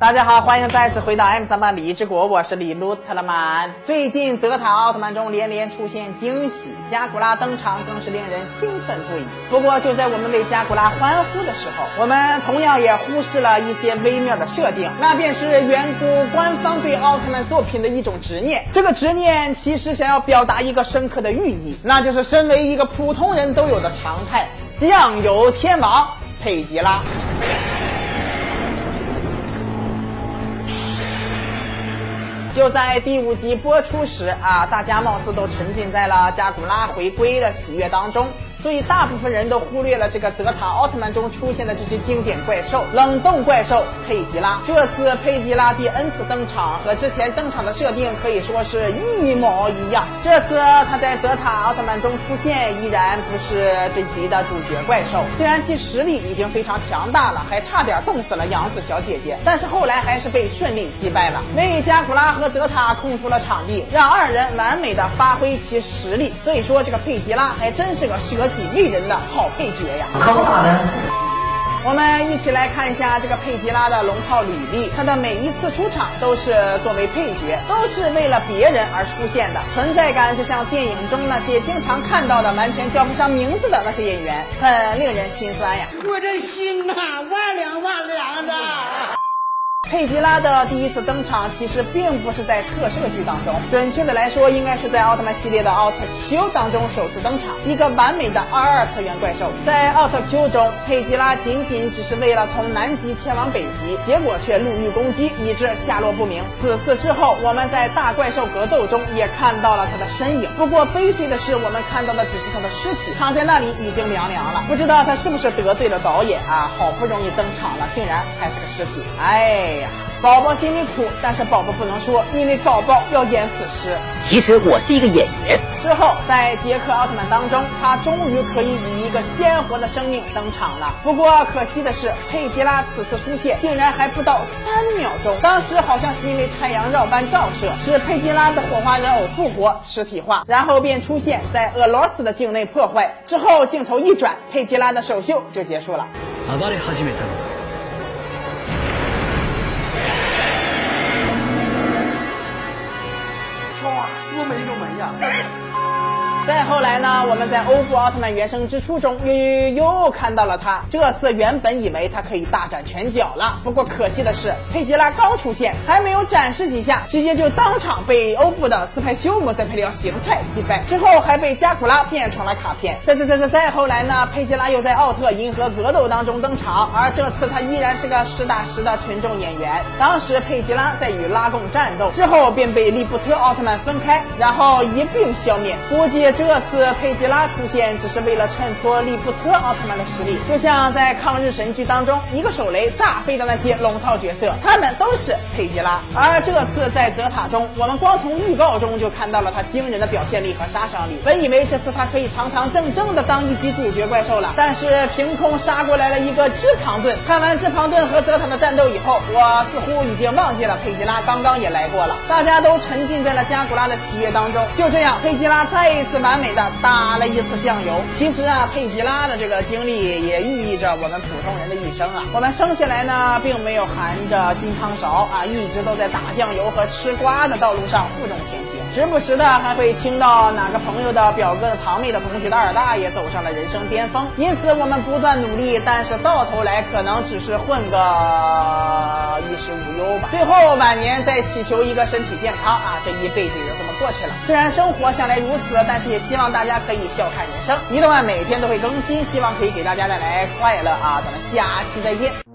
大家好，欢迎再次回到 M 三八李之国，我是李路特勒曼。最近泽塔奥特曼中连连出现惊喜，加古拉登场更是令人兴奋不已。不过就在我们为加古拉欢呼的时候，我们同样也忽视了一些微妙的设定，那便是远古官方对奥特曼作品的一种执念。这个执念其实想要表达一个深刻的寓意，那就是身为一个普通人都有的常态——酱油天王佩吉拉。就在第五集播出时啊，大家貌似都沉浸在了加古拉回归的喜悦当中。所以大部分人都忽略了这个泽塔奥特曼中出现的这只经典怪兽——冷冻怪兽佩吉拉。这次佩吉拉第 N 次登场，和之前登场的设定可以说是一模一样。这次他在泽塔奥特曼中出现，依然不是这集的主角怪兽。虽然其实力已经非常强大了，还差点冻死了杨子小姐姐，但是后来还是被顺利击败了，为加古拉和泽塔空出了场地，让二人完美的发挥其实力。所以说，这个佩吉拉还真是个蛇。几利人的好配角呀！可不咋的。我们一起来看一下这个佩吉拉的龙套履历，他的每一次出场都是作为配角，都是为了别人而出现的，存在感就像电影中那些经常看到的完全叫不上名字的那些演员，很令人心酸呀！我这心呐，万凉万凉的。佩吉拉的第一次登场其实并不是在特摄剧当中，准确的来说，应该是在奥特曼系列的奥特 Q 当中首次登场，一个完美的二二次元怪兽。在奥特 Q 中，佩吉拉仅仅只是为了从南极前往北极，结果却路遇攻击，以致下落不明。此次之后，我们在大怪兽格斗中也看到了他的身影。不过悲催的是，我们看到的只是他的尸体，躺在那里已经凉凉了。不知道他是不是得罪了导演啊？好不容易登场了，竟然还是个尸体。哎。宝宝心里苦，但是宝宝不能说，因为宝宝要演死尸。其实我是一个演员。之后，在杰克奥特曼当中，他终于可以以一个鲜活的生命登场了。不过可惜的是，佩吉拉此次出现竟然还不到三秒钟。当时好像是因为太阳绕斑照射，使佩吉拉的火花人偶复活实体化，然后便出现在俄罗斯的境内破坏。之后镜头一转，佩吉拉的首秀就结束了。说再后来呢？我们在欧布奥特曼原生之初中又又又看到了他。这次原本以为他可以大展拳脚了，不过可惜的是，佩吉拉刚出现，还没有展示几下，直接就当场被欧布的斯派修姆再配料形态击败，之后还被加古拉变成了卡片。再再再再再后来呢？佩吉拉又在奥特银河格斗当中登场，而这次他依然是个实打实的群众演员。当时佩吉拉在与拉贡战斗之后，便被利布特奥特曼分开，然后一并消灭。估计。这次佩吉拉出现，只是为了衬托利布特奥特曼的实力，就像在抗日神剧当中，一个手雷炸飞的那些龙套角色，他们都是佩吉拉。而这次在泽塔中，我们光从预告中就看到了他惊人的表现力和杀伤力。本以为这次他可以堂堂正正的当一级主角怪兽了，但是凭空杀过来了一个智庞顿。看完智庞顿和泽塔的战斗以后，我似乎已经忘记了佩吉拉刚刚也来过了。大家都沉浸在了加古拉的喜悦当中。就这样，佩吉拉再一次完。美的打了一次酱油。其实啊，佩吉拉的这个经历也寓意着我们普通人的一生啊。我们生下来呢，并没有含着金汤勺啊，一直都在打酱油和吃瓜的道路上负重前行。时不时的还会听到哪个朋友的表哥的堂妹的同学的二大爷走上了人生巅峰。因此，我们不断努力，但是到头来可能只是混个衣食无忧吧。最后晚年再祈求一个身体健康啊，这一辈子也就这么过去了。虽然生活向来如此，但是也。希望大家可以笑看人生，一动漫每天都会更新，希望可以给大家带来快乐啊！咱们下期再见。